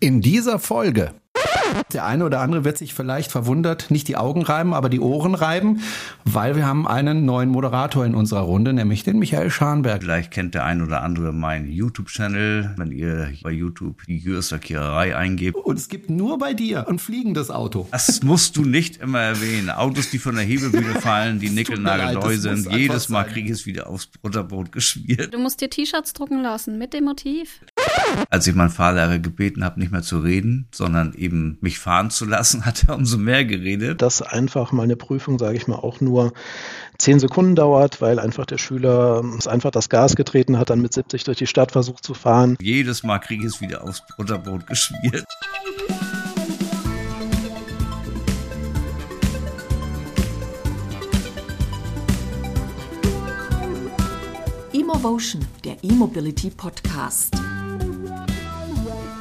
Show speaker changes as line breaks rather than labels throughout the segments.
In dieser Folge. Der eine oder andere wird sich vielleicht verwundert, nicht die Augen reiben, aber die Ohren reiben, weil wir haben einen neuen Moderator in unserer Runde, nämlich den Michael Scharnberg.
Vielleicht kennt der ein oder andere meinen YouTube-Channel, wenn ihr bei YouTube die Jürsterkiererei eingebt.
Und es gibt nur bei dir ein fliegendes Auto.
Das musst du nicht immer erwähnen. Autos, die von der Hebelbühne fallen, die nickelnagelneu sind. Jedes Mal kriege ich es wieder aufs Butterbrot geschmiert.
Du musst dir T-Shirts drucken lassen mit dem Motiv.
Als ich meinen Fahrlehrer gebeten habe, nicht mehr zu reden, sondern eben mich fahren zu lassen, hat er umso mehr geredet.
Dass einfach mal eine Prüfung, sage ich mal, auch nur zehn Sekunden dauert, weil einfach der Schüler einfach das Gas getreten hat, dann mit 70 durch die Stadt versucht zu fahren.
Jedes Mal kriege ich es wieder aufs Butterbrot geschmiert.
Emovotion, der E-Mobility Podcast.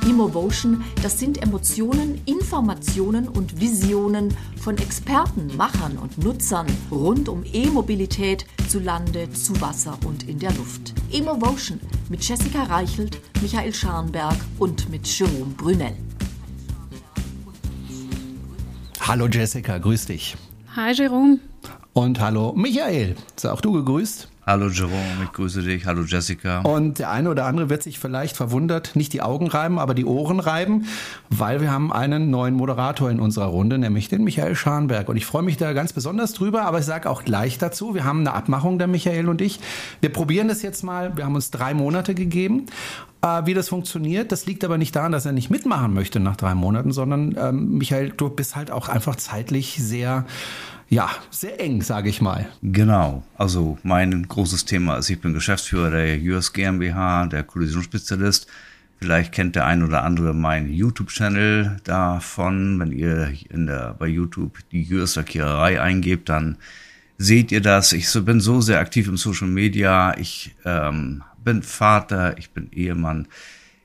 Emovotion, das sind Emotionen, Informationen und Visionen von Experten, Machern und Nutzern rund um E-Mobilität zu Lande, zu Wasser und in der Luft. Emovotion mit Jessica Reichelt, Michael Scharnberg und mit Jerome Brunel.
Hallo Jessica, grüß dich.
Hi Jerome.
Und hallo Michael, sei auch du gegrüßt.
Hallo Jerome, ich grüße dich. Hallo Jessica.
Und der eine oder andere wird sich vielleicht verwundert, nicht die Augen reiben, aber die Ohren reiben, weil wir haben einen neuen Moderator in unserer Runde, nämlich den Michael Scharnberg. Und ich freue mich da ganz besonders drüber, aber ich sage auch gleich dazu, wir haben eine Abmachung, der Michael und ich. Wir probieren das jetzt mal, wir haben uns drei Monate gegeben äh, wie das funktioniert. Das liegt aber nicht daran, dass er nicht mitmachen möchte nach drei Monaten, sondern ähm, Michael, du bist halt auch einfach zeitlich sehr ja, sehr eng, sage ich mal.
Genau. Also mein großes Thema ist, ich bin Geschäftsführer der US GmbH, der Kollisionsspezialist. Vielleicht kennt der ein oder andere meinen YouTube-Channel davon. Wenn ihr in der, bei YouTube die US Lackiererei eingebt, dann seht ihr das. Ich bin so sehr aktiv im Social Media. Ich ähm, bin Vater, ich bin Ehemann.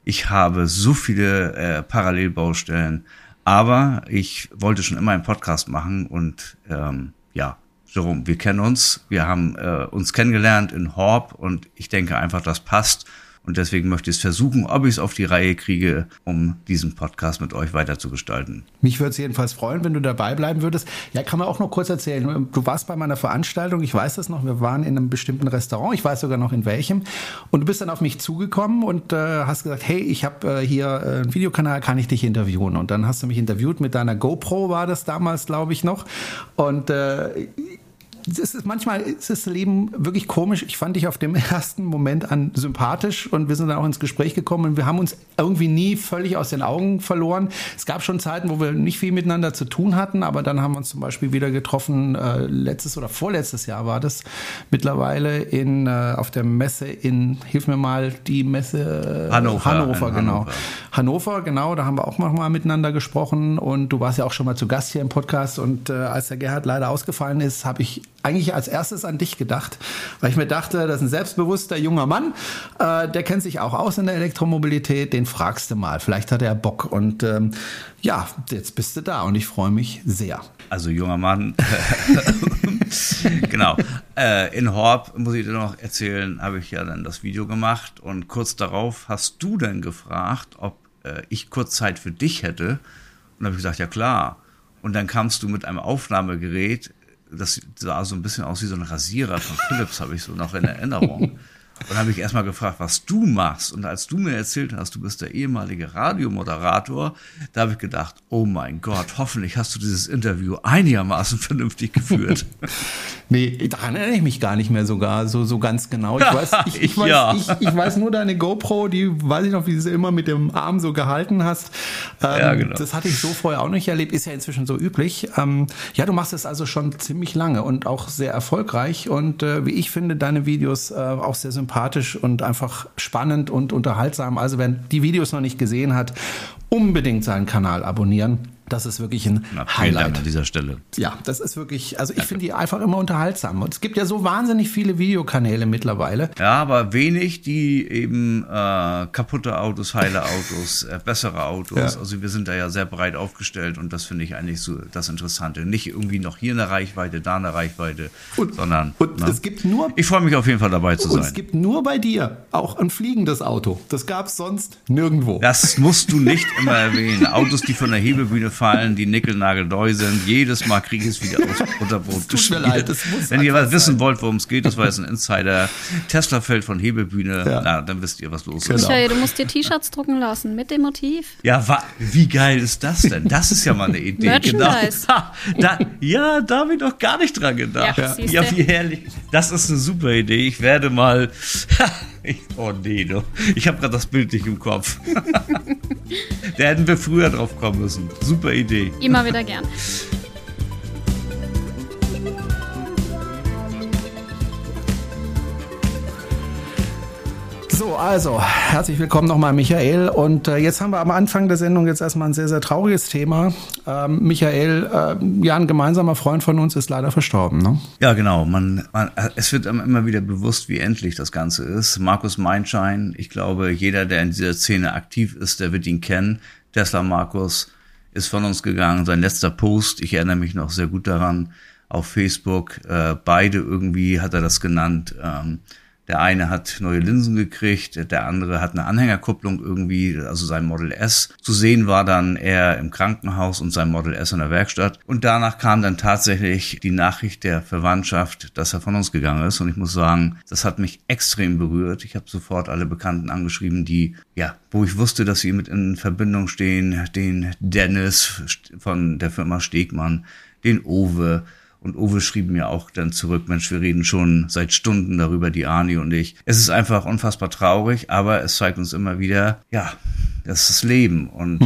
Ich habe so viele äh, Parallelbaustellen. Aber ich wollte schon immer einen Podcast machen und ähm, ja, Jerome, wir kennen uns, wir haben äh, uns kennengelernt in Horb und ich denke einfach, das passt. Und deswegen möchte ich es versuchen, ob ich es auf die Reihe kriege, um diesen Podcast mit euch weiter zu gestalten.
Mich würde es jedenfalls freuen, wenn du dabei bleiben würdest. Ja, kann man auch noch kurz erzählen. Du warst bei meiner Veranstaltung, ich weiß das noch, wir waren in einem bestimmten Restaurant, ich weiß sogar noch in welchem. Und du bist dann auf mich zugekommen und äh, hast gesagt, hey, ich habe äh, hier äh, einen Videokanal, kann ich dich interviewen? Und dann hast du mich interviewt mit deiner GoPro, war das damals, glaube ich, noch. Und äh, ist manchmal ist das Leben wirklich komisch. Ich fand dich auf dem ersten Moment an sympathisch und wir sind dann auch ins Gespräch gekommen und wir haben uns irgendwie nie völlig aus den Augen verloren. Es gab schon Zeiten, wo wir nicht viel miteinander zu tun hatten, aber dann haben wir uns zum Beispiel wieder getroffen, äh, letztes oder vorletztes Jahr war das mittlerweile in, äh, auf der Messe in, hilf mir mal, die Messe
äh, Hannover.
Hannover, genau. Hannover. Hannover, genau, da haben wir auch mal miteinander gesprochen und du warst ja auch schon mal zu Gast hier im Podcast und äh, als der Gerhard leider ausgefallen ist, habe ich eigentlich als erstes an dich gedacht, weil ich mir dachte, das ist ein selbstbewusster junger Mann, äh, der kennt sich auch aus in der Elektromobilität, den fragst du mal, vielleicht hat er Bock und ähm, ja, jetzt bist du da und ich freue mich sehr.
Also junger Mann, genau. Äh, in Horb, muss ich dir noch erzählen, habe ich ja dann das Video gemacht und kurz darauf hast du dann gefragt, ob äh, ich kurz Zeit für dich hätte und habe ich gesagt, ja klar. Und dann kamst du mit einem Aufnahmegerät das sah so ein bisschen aus wie so ein Rasierer von Philips, habe ich so noch in Erinnerung. Und habe ich erstmal gefragt, was du machst. Und als du mir erzählt hast, du bist der ehemalige Radiomoderator, da habe ich gedacht, oh mein Gott, hoffentlich hast du dieses Interview einigermaßen vernünftig geführt.
nee, daran erinnere ich mich gar nicht mehr sogar so, so ganz genau. Ich weiß, ich, ich, weiß, ja. ich, ich, weiß nur deine GoPro, die weiß ich noch, wie du sie immer mit dem Arm so gehalten hast. Ähm, ja, genau. Das hatte ich so vorher auch nicht erlebt, ist ja inzwischen so üblich. Ähm, ja, du machst es also schon ziemlich lange und auch sehr erfolgreich. Und äh, wie ich finde, deine Videos äh, auch sehr sympathisch sympathisch und einfach spannend und unterhaltsam. Also wer die Videos noch nicht gesehen hat, unbedingt seinen Kanal abonnieren. Das ist wirklich ein
Na,
Highlight.
An dieser Stelle.
Ja, das ist wirklich, also ich finde die einfach immer unterhaltsam. Und es gibt ja so wahnsinnig viele Videokanäle mittlerweile.
Ja, aber wenig, die eben äh, kaputte Autos, heile Autos, äh, bessere Autos.
Ja.
Also wir sind da ja sehr breit aufgestellt und das finde ich eigentlich so das Interessante. Nicht irgendwie noch hier eine Reichweite, da eine Reichweite,
Und-
sondern
und
ne?
es gibt nur-
Ich freue mich auf jeden Fall dabei zu
Und es
sein.
gibt nur bei dir auch ein fliegendes Auto. Das gab es sonst nirgendwo.
Das musst du nicht immer erwähnen. Autos, die von der Hebelbühne fallen, die nickelnagelneu sind. Jedes Mal kriege ich es wieder aus Unterbrot
tut mir leid, es muss
Wenn ihr was wissen wollt, worum es geht, das war jetzt ein Insider. Tesla fällt von Hebelbühne.
Ja.
Na, dann wisst ihr, was los
Genau.
ist.
Michael, du musst dir T-Shirts drucken lassen mit dem Motiv.
Ja, wa wie geil ist das denn? Das ist ja mal eine Idee.
Merchandise.
Genau. Ha, da, ja, da habe ich noch gar nicht dran gedacht.
Ja, siehste.
ja, wie herrlich. Das ist eine super Idee. Ich werde mal. Ich, oh nee, du. Ich habe gerade das Bild nicht im Kopf. da hätten wir früher drauf kommen müssen. Super Idee.
Immer wieder gern.
So, also, herzlich willkommen nochmal, Michael. Und äh, jetzt haben wir am Anfang der Sendung jetzt erstmal ein sehr, sehr trauriges Thema. Ähm, Michael, äh, ja, ein gemeinsamer Freund von uns ist leider verstorben, ne?
Ja, genau. Man, man, es wird immer wieder bewusst, wie endlich das Ganze ist. Markus Meinschein, ich glaube, jeder, der in dieser Szene aktiv ist, der wird ihn kennen. Tesla Markus ist von uns gegangen. Sein letzter Post, ich erinnere mich noch sehr gut daran, auf Facebook. Äh, beide irgendwie hat er das genannt. Ähm, der eine hat neue Linsen gekriegt, der andere hat eine Anhängerkupplung irgendwie, also sein Model S. Zu sehen war dann er im Krankenhaus und sein Model S in der Werkstatt. Und danach kam dann tatsächlich die Nachricht der Verwandtschaft, dass er von uns gegangen ist. Und ich muss sagen, das hat mich extrem berührt. Ich habe sofort alle Bekannten angeschrieben, die, ja, wo ich wusste, dass sie mit in Verbindung stehen, den Dennis von der Firma Stegmann, den Owe, und Uwe schrieb mir auch dann zurück, Mensch, wir reden schon seit Stunden darüber, die Ani und ich. Es ist einfach unfassbar traurig, aber es zeigt uns immer wieder, ja, das ist das Leben. Und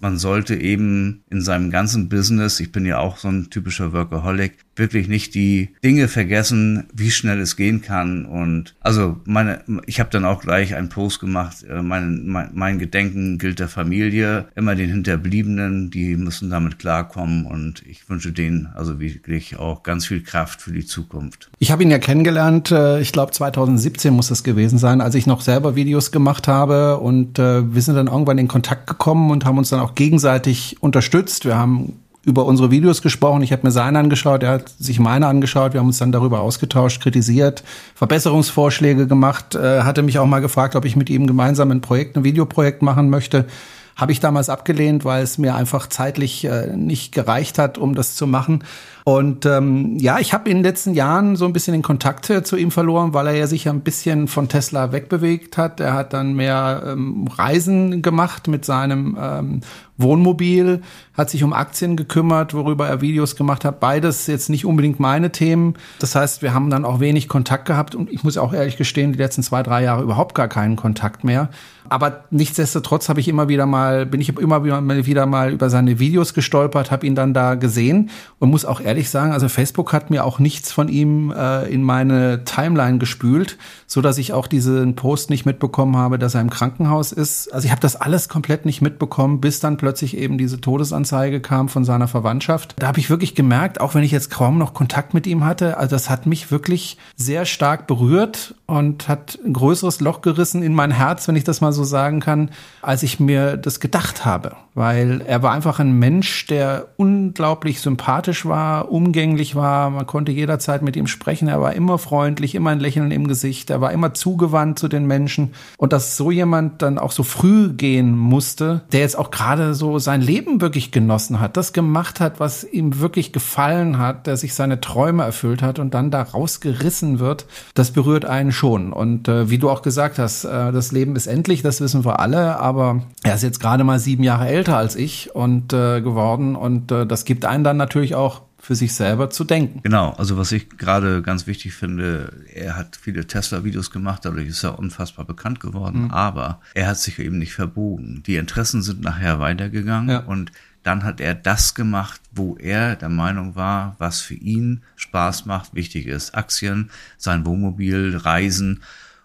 man sollte eben in seinem ganzen Business, ich bin ja auch so ein typischer Workaholic, wirklich nicht die Dinge vergessen, wie schnell es gehen kann. Und also meine, ich habe dann auch gleich einen Post gemacht, äh, mein, mein, mein Gedenken gilt der Familie, immer den Hinterbliebenen, die müssen damit klarkommen und ich wünsche denen also wirklich auch ganz viel Kraft für die Zukunft.
Ich habe ihn ja kennengelernt, äh, ich glaube 2017 muss das gewesen sein, als ich noch selber Videos gemacht habe und äh, wir sind dann irgendwann in Kontakt gekommen und haben uns dann auch gegenseitig unterstützt. Wir haben über unsere Videos gesprochen. Ich habe mir seine angeschaut, er hat sich meine angeschaut. Wir haben uns dann darüber ausgetauscht, kritisiert, Verbesserungsvorschläge gemacht. Äh, hatte mich auch mal gefragt, ob ich mit ihm gemeinsam ein Projekt, ein Videoprojekt machen möchte. Habe ich damals abgelehnt, weil es mir einfach zeitlich äh, nicht gereicht hat, um das zu machen. Und ähm, ja, ich habe in den letzten Jahren so ein bisschen den Kontakt äh, zu ihm verloren, weil er ja sich ein bisschen von Tesla wegbewegt hat. Er hat dann mehr ähm, Reisen gemacht mit seinem ähm, Wohnmobil, hat sich um Aktien gekümmert, worüber er Videos gemacht hat. Beides jetzt nicht unbedingt meine Themen. Das heißt, wir haben dann auch wenig Kontakt gehabt und ich muss auch ehrlich gestehen, die letzten zwei, drei Jahre überhaupt gar keinen Kontakt mehr. Aber nichtsdestotrotz habe ich immer wieder mal, bin ich immer wieder, mal über seine Videos gestolpert, habe ihn dann da gesehen und muss auch ehrlich sagen, also Facebook hat mir auch nichts von ihm äh, in meine Timeline gespült, so dass ich auch diesen Post nicht mitbekommen habe, dass er im Krankenhaus ist. Also ich habe das alles komplett nicht mitbekommen, bis dann plötzlich eben diese Todesanzeige kam von seiner Verwandtschaft. Da habe ich wirklich gemerkt, auch wenn ich jetzt kaum noch Kontakt mit ihm hatte, also das hat mich wirklich sehr stark berührt und hat ein größeres Loch gerissen in mein Herz, wenn ich das mal so sagen kann, als ich mir das gedacht habe. Weil er war einfach ein Mensch, der unglaublich sympathisch war, umgänglich war. Man konnte jederzeit mit ihm sprechen. Er war immer freundlich, immer ein Lächeln im Gesicht. Er war immer zugewandt zu den Menschen. Und dass so jemand dann auch so früh gehen musste, der jetzt auch gerade so sein Leben wirklich genossen hat, das gemacht hat, was ihm wirklich gefallen hat, der sich seine Träume erfüllt hat und dann da rausgerissen wird, das berührt einen schon. Und äh, wie du auch gesagt hast, äh, das Leben ist endlich, das wissen wir alle, aber er ist jetzt gerade mal sieben Jahre älter als ich und äh, geworden und äh, das gibt einen dann natürlich auch für sich selber zu denken.
Genau, also was ich gerade ganz wichtig finde, er hat viele Tesla-Videos gemacht, dadurch ist er unfassbar bekannt geworden, mhm. aber er hat sich eben nicht verbogen. Die Interessen sind nachher weitergegangen
Ja.
und dann hat er das gemacht, wo er der Meinung war, was für ihn Spaß macht, wichtig ist. Aktien, sein Wohnmobil, Reisen.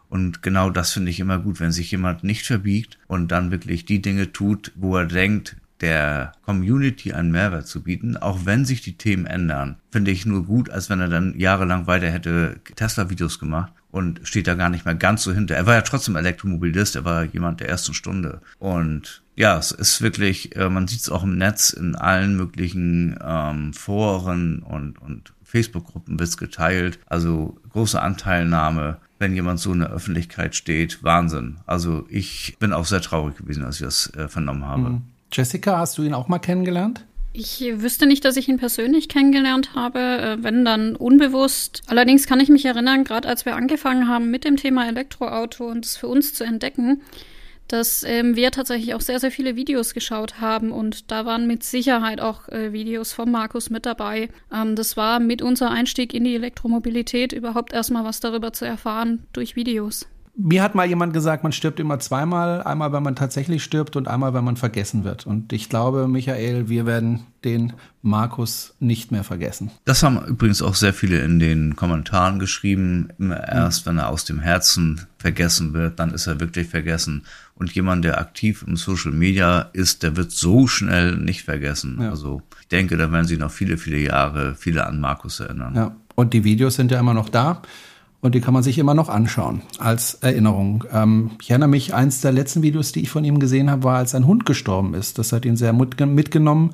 Und genau das finde ich immer gut, wenn sich jemand nicht verbiegt und dann wirklich die Dinge tut, wo er denkt, der Community einen Mehrwert zu bieten, auch wenn sich die Themen ändern. Finde ich nur gut, als wenn er dann jahrelang weiter hätte Tesla-Videos gemacht und steht da gar nicht mehr ganz so hinter. Er war ja trotzdem Elektromobilist, er war jemand der ersten Stunde. Und ja, es ist wirklich, äh, man sieht es auch im Netz, in allen möglichen ähm, Foren und, und Facebook-Gruppen wird es geteilt. Also große Anteilnahme, wenn jemand so in der Öffentlichkeit steht. Wahnsinn. Also ich bin auch sehr traurig gewesen, als ich das äh, vernommen habe. Mhm.
Jessica, hast du ihn auch mal kennengelernt?
Ich wüsste nicht, dass ich ihn persönlich kennengelernt habe, äh, wenn dann unbewusst. Allerdings kann ich mich erinnern, gerade als wir angefangen haben mit dem Thema Elektroauto und es für uns zu entdecken, dass ähm, wir tatsächlich auch sehr, sehr viele Videos geschaut haben und da waren mit Sicherheit auch äh, Videos von Markus mit dabei. Ähm, das war mit unser Einstieg in die Elektromobilität, überhaupt erstmal was darüber zu erfahren durch Videos.
Mir hat mal jemand gesagt, man stirbt immer zweimal. Einmal, wenn man tatsächlich stirbt und einmal, wenn man vergessen wird. Und ich glaube, Michael, wir werden den Markus nicht mehr vergessen.
Das haben übrigens auch sehr viele in den Kommentaren geschrieben. Immer erst, mhm. wenn er aus dem Herzen vergessen wird, dann ist er wirklich vergessen. Und jemand, der aktiv im Social Media ist, der wird so schnell nicht vergessen. Ja. Also ich denke, da werden sich noch viele, viele Jahre viele an Markus erinnern.
Ja. Und die Videos sind ja immer noch da und die kann man sich immer noch anschauen als Erinnerung. Ähm, ich erinnere mich, eins der letzten Videos, die ich von ihm gesehen habe, war, als ein Hund gestorben ist. Das hat ihn sehr mitgenommen.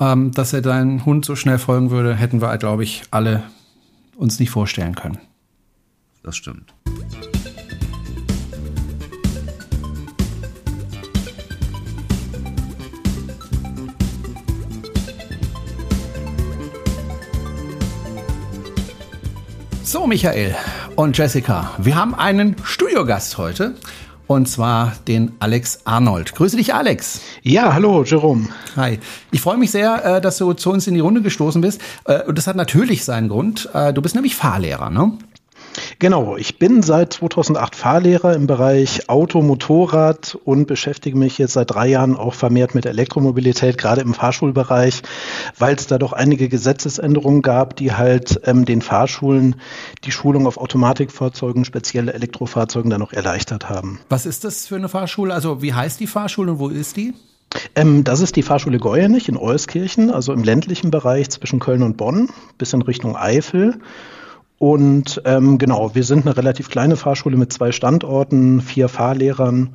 Ähm, dass er deinem Hund so schnell folgen würde, hätten wir, glaube ich, alle uns nicht vorstellen können.
Das stimmt.
So, Michael und Jessica, wir haben einen Studiogast heute. Und zwar den Alex Arnold. Grüße dich, Alex.
Ja, hallo, Jerome.
Hi. Ich freue mich sehr, äh, dass du zu uns in die Runde gestoßen bist. Äh, und das hat natürlich seinen Grund. Äh, du bist nämlich Fahrlehrer, ne?
Genau, ich bin seit 2008 Fahrlehrer im Bereich Auto, Motorrad und beschäftige mich jetzt seit drei Jahren auch vermehrt mit Elektromobilität, gerade im Fahrschulbereich, weil es da doch einige Gesetzesänderungen gab, die halt ähm, den Fahrschulen die Schulung auf Automatikfahrzeugen, spezielle Elektrofahrzeugen dann noch erleichtert haben.
Was ist das für eine Fahrschule? Also wie heißt die Fahrschule und wo ist die?
Ähm, das ist die Fahrschule Geuernich in Euskirchen, also im ländlichen Bereich zwischen Köln und Bonn, bis in Richtung Eifel. Und ähm, genau, wir sind eine relativ kleine Fahrschule mit zwei Standorten, vier Fahrlehrern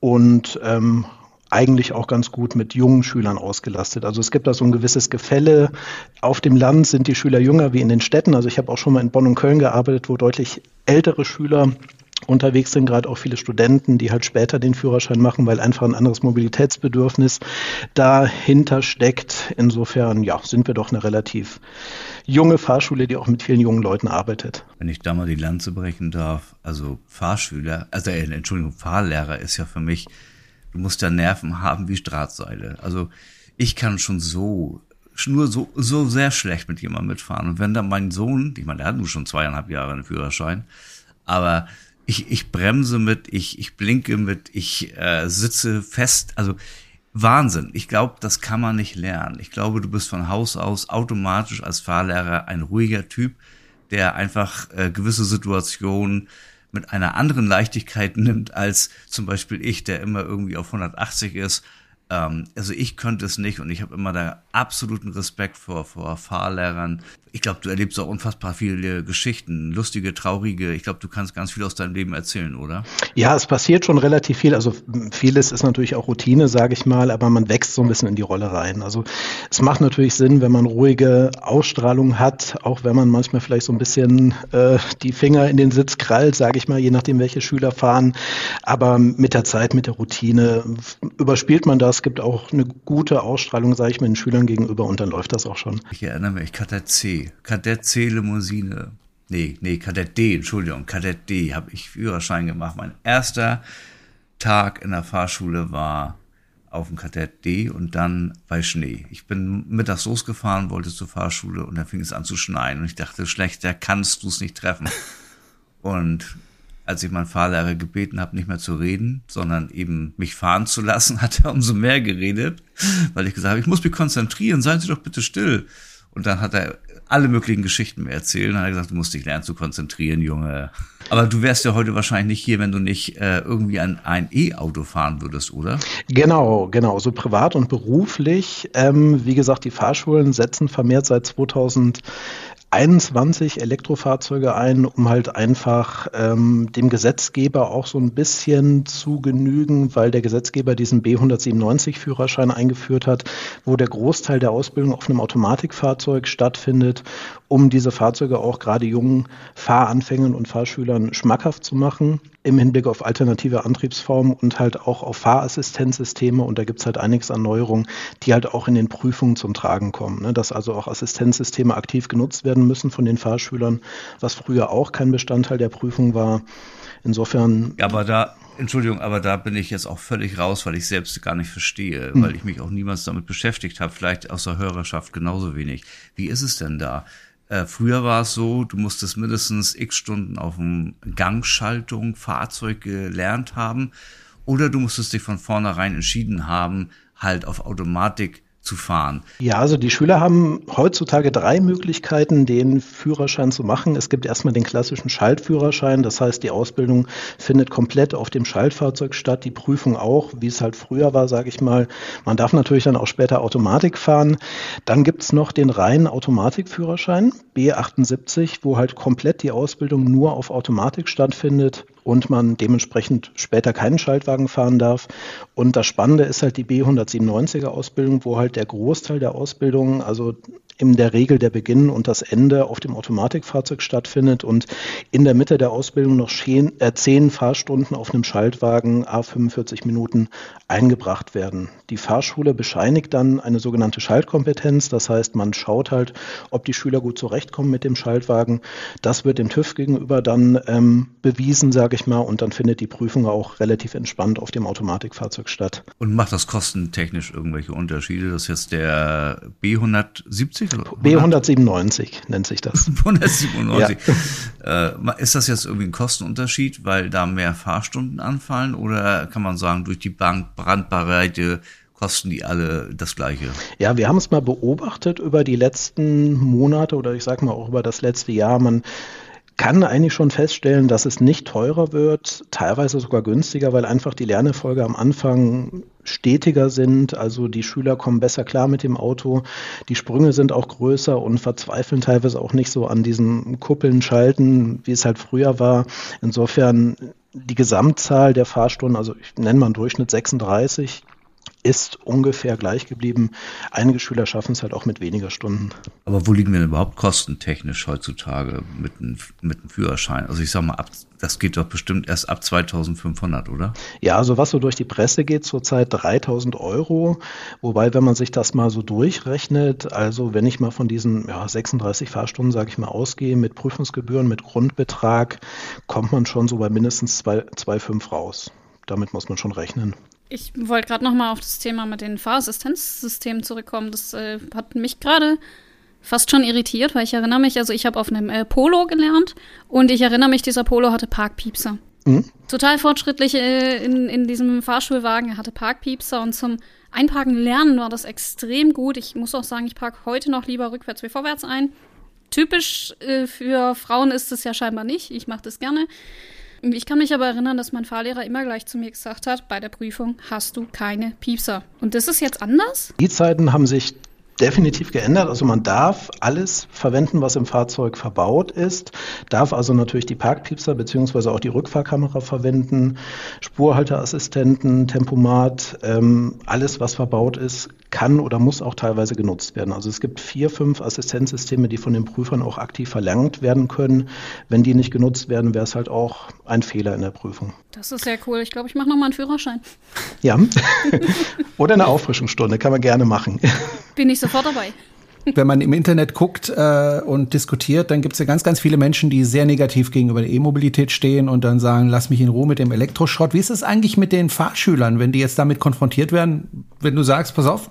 und ähm, eigentlich auch ganz gut mit jungen Schülern ausgelastet. Also es gibt da so ein gewisses Gefälle. Auf dem Land sind die Schüler jünger wie in den Städten. Also ich habe auch schon mal in Bonn und Köln gearbeitet, wo deutlich ältere Schüler unterwegs sind, gerade auch viele Studenten, die halt später den Führerschein machen, weil einfach ein anderes Mobilitätsbedürfnis dahinter steckt. Insofern, ja, sind wir doch eine relativ junge Fahrschule, die auch mit vielen jungen Leuten arbeitet.
Wenn ich da mal die Lanze brechen darf, also Fahrschüler, also äh, Entschuldigung, Fahrlehrer ist ja für mich, du musst ja Nerven haben wie Drahtseile. Also ich kann schon so nur so, so sehr schlecht mit jemandem mitfahren. Und wenn dann mein Sohn, ich meine, der hat nur schon zweieinhalb Jahre einen Führerschein, aber ich, ich bremse mit, ich, ich blinke mit, ich äh, sitze fest. Also Wahnsinn. Ich glaube, das kann man nicht lernen. Ich glaube, du bist von Haus aus automatisch als Fahrlehrer ein ruhiger Typ, der einfach äh, gewisse Situationen mit einer anderen Leichtigkeit nimmt als zum Beispiel ich, der immer irgendwie auf 180 ist ähm, also ich könnte es nicht und ich habe immer da absoluten Respekt vor, vor Fahrlehrern. Ich glaube, du erlebst auch unfassbar viele Geschichten, lustige, traurige. Ich glaube, du kannst ganz viel aus deinem Leben erzählen, oder?
Ja, es passiert schon relativ viel. Also vieles ist natürlich auch Routine, sage ich mal, aber man wächst so ein bisschen in die Rolle rein. Also es macht natürlich Sinn, wenn man ruhige Ausstrahlung hat, auch wenn man manchmal vielleicht so ein bisschen äh, die Finger in den Sitz krallt, sage ich mal, je nachdem, welche Schüler fahren. Aber mit der Zeit, mit der Routine überspielt man das es gibt auch eine gute Ausstrahlung, sage ich, den Schülern gegenüber und dann läuft das auch schon.
Ich erinnere mich, Kadett C, Kadett C Limousine. Nee, nee, Kadett D, Entschuldigung, Kadett D habe ich Führerschein gemacht. Mein erster Tag in der Fahrschule war auf dem Kadett D und dann bei Schnee. Ich bin mittags losgefahren, wollte zur Fahrschule und dann fing es an zu schneien und ich dachte, schlechter kannst du es nicht treffen. Und als ich meinen Fahrlehrer gebeten habe, nicht mehr zu reden, sondern eben mich fahren zu lassen, hat er umso mehr geredet, weil ich gesagt habe, ich muss mich konzentrieren, seien Sie doch bitte still. Und dann hat er alle möglichen Geschichten mir erzählen. Dann hat er gesagt, du musst dich lernen zu konzentrieren, Junge. Aber du wärst ja heute wahrscheinlich nicht hier, wenn du nicht äh, irgendwie ein, ein E-Auto fahren würdest, oder?
Genau, genau. So privat und beruflich. Ähm, wie gesagt, die Fahrschulen setzen vermehrt seit 2000 21 Elektrofahrzeuge ein, um halt einfach ähm, dem Gesetzgeber auch so ein bisschen zu genügen, weil der Gesetzgeber diesen B197-Führerschein eingeführt hat, wo der Großteil der Ausbildung auf einem Automatikfahrzeug stattfindet, um diese Fahrzeuge auch gerade jungen Fahranfängern und Fahrschülern schmackhaft zu machen im Hinblick auf alternative Antriebsformen und halt auch auf Fahrassistenzsysteme. Und da gibt es halt einiges an Neuerungen, die halt auch in den Prüfungen zum Tragen kommen. Ne? Dass also auch Assistenzsysteme aktiv genutzt werden müssen von den Fahrschülern, was früher auch kein Bestandteil der Prüfung war. Insofern.
Ja, aber da, Entschuldigung, aber da bin ich jetzt auch völlig raus, weil ich selbst gar nicht verstehe, hm. weil ich mich auch niemals damit beschäftigt habe, vielleicht aus der Hörerschaft genauso wenig. Wie ist es denn da? Äh, früher war es so, du musstest mindestens x Stunden auf dem Gangschaltung Fahrzeug gelernt haben oder du musstest dich von vornherein entschieden haben, halt auf Automatik zu fahren.
Ja, also die Schüler haben heutzutage drei Möglichkeiten, den Führerschein zu machen. Es gibt erstmal den klassischen Schaltführerschein, das heißt, die Ausbildung findet komplett auf dem Schaltfahrzeug statt, die Prüfung auch, wie es halt früher war, sage ich mal. Man darf natürlich dann auch später Automatik fahren. Dann gibt es noch den reinen Automatikführerschein, B78, wo halt komplett die Ausbildung nur auf Automatik stattfindet und man dementsprechend später keinen Schaltwagen fahren darf. Und das Spannende ist halt die B197er Ausbildung, wo halt der Großteil der Ausbildung, also in der Regel der Beginn und das Ende auf dem Automatikfahrzeug stattfindet und in der Mitte der Ausbildung noch äh, zehn Fahrstunden auf einem Schaltwagen a 45 Minuten eingebracht werden. Die Fahrschule bescheinigt dann eine sogenannte Schaltkompetenz, das heißt, man schaut halt, ob die Schüler gut zurechtkommen mit dem Schaltwagen. Das wird dem TÜV gegenüber dann ähm, bewiesen, sage ich mal, und dann findet die Prüfung auch relativ entspannt auf dem Automatikfahrzeug statt.
Und macht das kostentechnisch irgendwelche Unterschiede? Das ist jetzt der B170?
B197 nennt sich das.
197. Ja. Äh, ist das jetzt irgendwie ein Kostenunterschied, weil da mehr Fahrstunden anfallen? Oder kann man sagen, durch die Bank Brandbreite kosten die alle das Gleiche?
Ja, wir haben es mal beobachtet über die letzten Monate oder ich sage mal auch über das letzte Jahr. Man kann eigentlich schon feststellen, dass es nicht teurer wird, teilweise sogar günstiger, weil einfach die Lernerfolge am Anfang stetiger sind. Also die Schüler kommen besser klar mit dem Auto. Die Sprünge sind auch größer und verzweifeln teilweise auch nicht so an diesen Kuppeln schalten, wie es halt früher war. Insofern die Gesamtzahl der Fahrstunden, also ich nenne mal einen Durchschnitt 36, ist ungefähr gleich geblieben. Einige Schüler schaffen es halt auch mit weniger Stunden.
Aber wo liegen wir denn überhaupt kostentechnisch heutzutage mit einem, mit einem Führerschein? Also ich sag mal, ab, das geht doch bestimmt erst ab 2500, oder?
Ja, also was so durch die Presse geht, zurzeit 3000 Euro. Wobei, wenn man sich das mal so durchrechnet, also wenn ich mal von diesen ja, 36 Fahrstunden, sage ich mal, ausgehe, mit Prüfungsgebühren, mit Grundbetrag, kommt man schon so bei mindestens 2,5 raus. Damit muss man schon rechnen.
Ich wollte gerade noch mal auf das Thema mit den Fahrassistenzsystemen zurückkommen. Das äh, hat mich gerade fast schon irritiert, weil ich erinnere mich, also ich habe auf einem äh, Polo gelernt und ich erinnere mich, dieser Polo hatte Parkpiepser. Mhm. Total fortschrittlich äh, in, in diesem Fahrschulwagen. Er hatte Parkpiepser und zum Einparken lernen war das extrem gut. Ich muss auch sagen, ich parke heute noch lieber rückwärts wie vorwärts ein. Typisch äh, für Frauen ist es ja scheinbar nicht. Ich mache das gerne. Ich kann mich aber erinnern, dass mein Fahrlehrer immer gleich zu mir gesagt hat, bei der Prüfung hast du keine Piepser. Und das ist jetzt anders?
Die Zeiten haben sich definitiv geändert. Also man darf alles verwenden, was im Fahrzeug verbaut ist, darf also natürlich die Parkpiepser beziehungsweise auch die Rückfahrkamera verwenden, Spurhalteassistenten, Tempomat, ähm, alles, was verbaut ist, kann oder muss auch teilweise genutzt werden. Also es gibt vier, fünf Assistenzsysteme, die von den Prüfern auch aktiv verlangt werden können. Wenn die nicht genutzt werden, wäre es halt auch ein Fehler in der Prüfung.
Das ist sehr cool. Ich glaube, ich mache nochmal einen Führerschein.
Ja. oder eine Auffrischungsstunde, kann man gerne machen.
Bin ich sofort dabei.
Wenn man im Internet guckt äh, und diskutiert, dann gibt es ja ganz, ganz viele Menschen, die sehr negativ gegenüber der E-Mobilität stehen und dann sagen, lass mich in Ruhe mit dem Elektroschrott. Wie ist es eigentlich mit den Fahrschülern, wenn die jetzt damit konfrontiert werden, wenn du sagst, pass auf,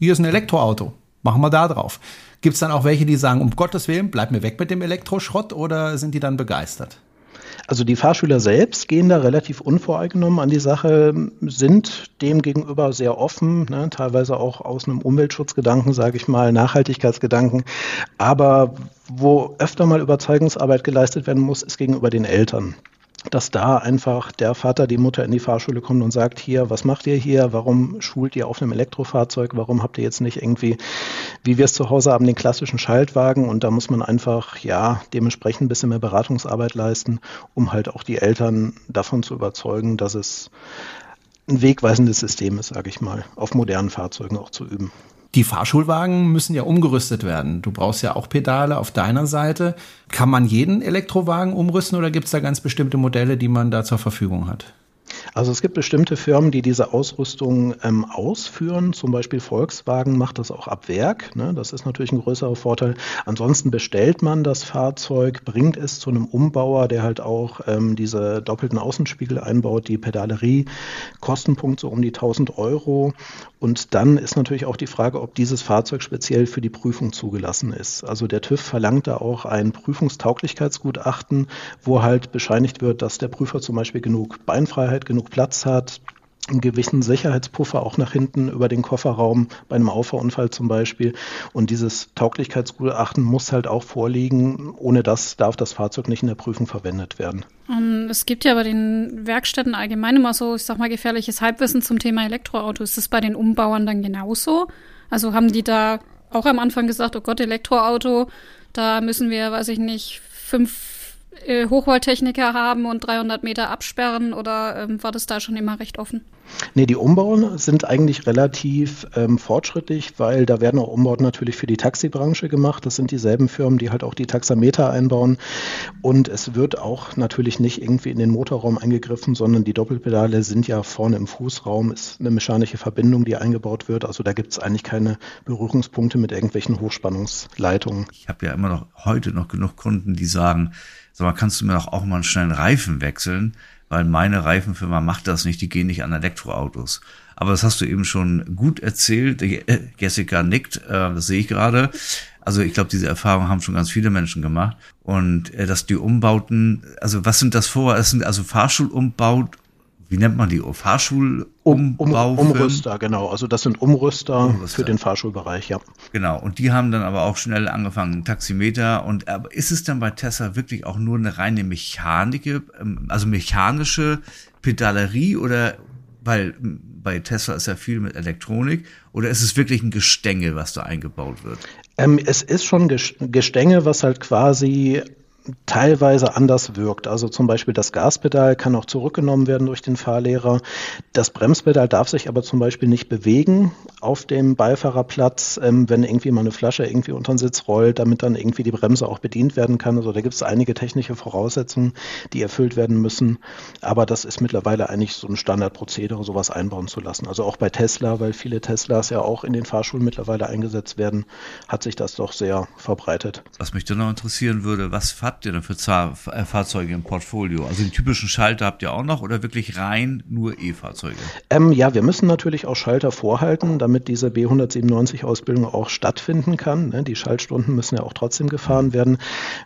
hier ist ein Elektroauto, machen wir da drauf. Gibt es dann auch welche, die sagen, um Gottes Willen, bleib mir weg mit dem Elektroschrott oder sind die dann begeistert?
Also die Fahrschüler selbst gehen da relativ unvoreingenommen an die Sache, sind dem gegenüber sehr offen, ne, teilweise auch aus einem Umweltschutzgedanken, sage ich mal, Nachhaltigkeitsgedanken. Aber wo öfter mal Überzeugungsarbeit geleistet werden muss, ist gegenüber den Eltern dass da einfach der Vater, die Mutter in die Fahrschule kommt und sagt, hier, was macht ihr hier? Warum schult ihr auf einem Elektrofahrzeug? Warum habt ihr jetzt nicht irgendwie, wie wir es zu Hause haben, den klassischen Schaltwagen? Und da muss man einfach, ja, dementsprechend ein bisschen mehr Beratungsarbeit leisten, um halt auch die Eltern davon zu überzeugen, dass es ein wegweisendes System ist, sage ich mal, auf modernen Fahrzeugen auch zu üben.
Die Fahrschulwagen müssen ja umgerüstet werden. Du brauchst ja auch Pedale auf deiner Seite. Kann man jeden Elektrowagen umrüsten oder gibt es da ganz bestimmte Modelle, die man da zur Verfügung hat?
Also es gibt bestimmte Firmen, die diese Ausrüstung ähm, ausführen. Zum Beispiel Volkswagen macht das auch ab Werk. Ne? Das ist natürlich ein größerer Vorteil. Ansonsten bestellt man das Fahrzeug, bringt es zu einem Umbauer, der halt auch ähm, diese doppelten Außenspiegel einbaut, die Pedalerie, Kostenpunkt so um die 1000 Euro. Und dann ist natürlich auch die Frage, ob dieses Fahrzeug speziell für die Prüfung zugelassen ist. Also der TÜV verlangt da auch ein Prüfungstauglichkeitsgutachten, wo halt bescheinigt wird, dass der Prüfer zum Beispiel genug Beinfreiheit, genug Platz hat, einen gewissen Sicherheitspuffer auch nach hinten über den Kofferraum bei einem Auffahrunfall zum Beispiel. Und dieses Tauglichkeitsgutachten muss halt auch vorliegen. Ohne das darf das Fahrzeug nicht in der Prüfung verwendet werden.
Ähm, es gibt ja bei den Werkstätten allgemein immer so, ich sag mal, gefährliches Halbwissen zum Thema Elektroauto. Ist das bei den Umbauern dann genauso? Also haben die da auch am Anfang gesagt, oh Gott, Elektroauto, da müssen wir, weiß ich nicht, fünf äh, Hochvolttechniker haben und 300 Meter absperren oder ähm, war das da schon immer recht offen?
Nee, die Umbauen sind eigentlich relativ ähm, fortschrittlich, weil da werden auch Umbauten natürlich für die Taxibranche gemacht. Das sind dieselben Firmen, die halt auch die Taxameter einbauen. Und es wird auch natürlich nicht irgendwie in den Motorraum eingegriffen, sondern die Doppelpedale sind ja vorne im Fußraum, ist eine mechanische Verbindung, die eingebaut wird. Also da gibt es eigentlich keine Berührungspunkte mit irgendwelchen Hochspannungsleitungen.
Ich habe ja immer noch heute noch genug Kunden, die sagen, Sag mal, kannst du mir doch auch mal einen schnellen Reifen wechseln? Weil meine Reifenfirma macht das nicht, die gehen nicht an Elektroautos. Aber das hast du eben schon gut erzählt. Äh, Jessica nickt, äh, das sehe ich gerade. Also ich glaube, diese Erfahrung haben schon ganz viele Menschen gemacht. Und äh, dass die Umbauten, also was sind das vor? Es sind also Fahrschulumbaut, wie nennt man die? Fahrschul
um, um, Umrüster, genau. Also das sind Umrüster, Umrüster, für den Fahrschulbereich, ja.
Genau. Und die haben dann aber auch schnell angefangen, Taximeter. Und aber ist es dann bei Tesla wirklich auch nur eine reine Mechanik, ähm, also mechanische Pedalerie oder weil bei Tesla ist ja viel mit Elektronik oder ist es wirklich ein Gestänge, was da eingebaut wird?
Ähm, es ist schon Gestänge, was halt quasi teilweise anders wirkt. Also zum Beispiel das Gaspedal kann auch zurückgenommen werden durch den Fahrlehrer. Das Bremspedal darf sich aber zum Beispiel nicht bewegen auf dem Beifahrerplatz, ähm, wenn irgendwie mal eine Flasche irgendwie unter den Sitz rollt, damit dann irgendwie die Bremse auch bedient werden kann. Also da gibt es einige technische Voraussetzungen, die erfüllt werden müssen. Aber das ist mittlerweile eigentlich so ein Standardprozedere, sowas einbauen zu lassen. Also auch bei Tesla, weil viele Teslas ja auch in den Fahrschulen mittlerweile eingesetzt werden, hat sich das doch sehr verbreitet.
Was mich dann noch interessieren würde, was habt ihr denn für äh, Fahrzeuge im Portfolio? Also den typischen Schalter habt ihr auch noch oder wirklich rein nur E-Fahrzeuge?
Ähm, ja, wir müssen natürlich auch Schalter vorhalten, damit diese B197-Ausbildung auch stattfinden kann. Ne? Die Schaltstunden müssen ja auch trotzdem gefahren werden.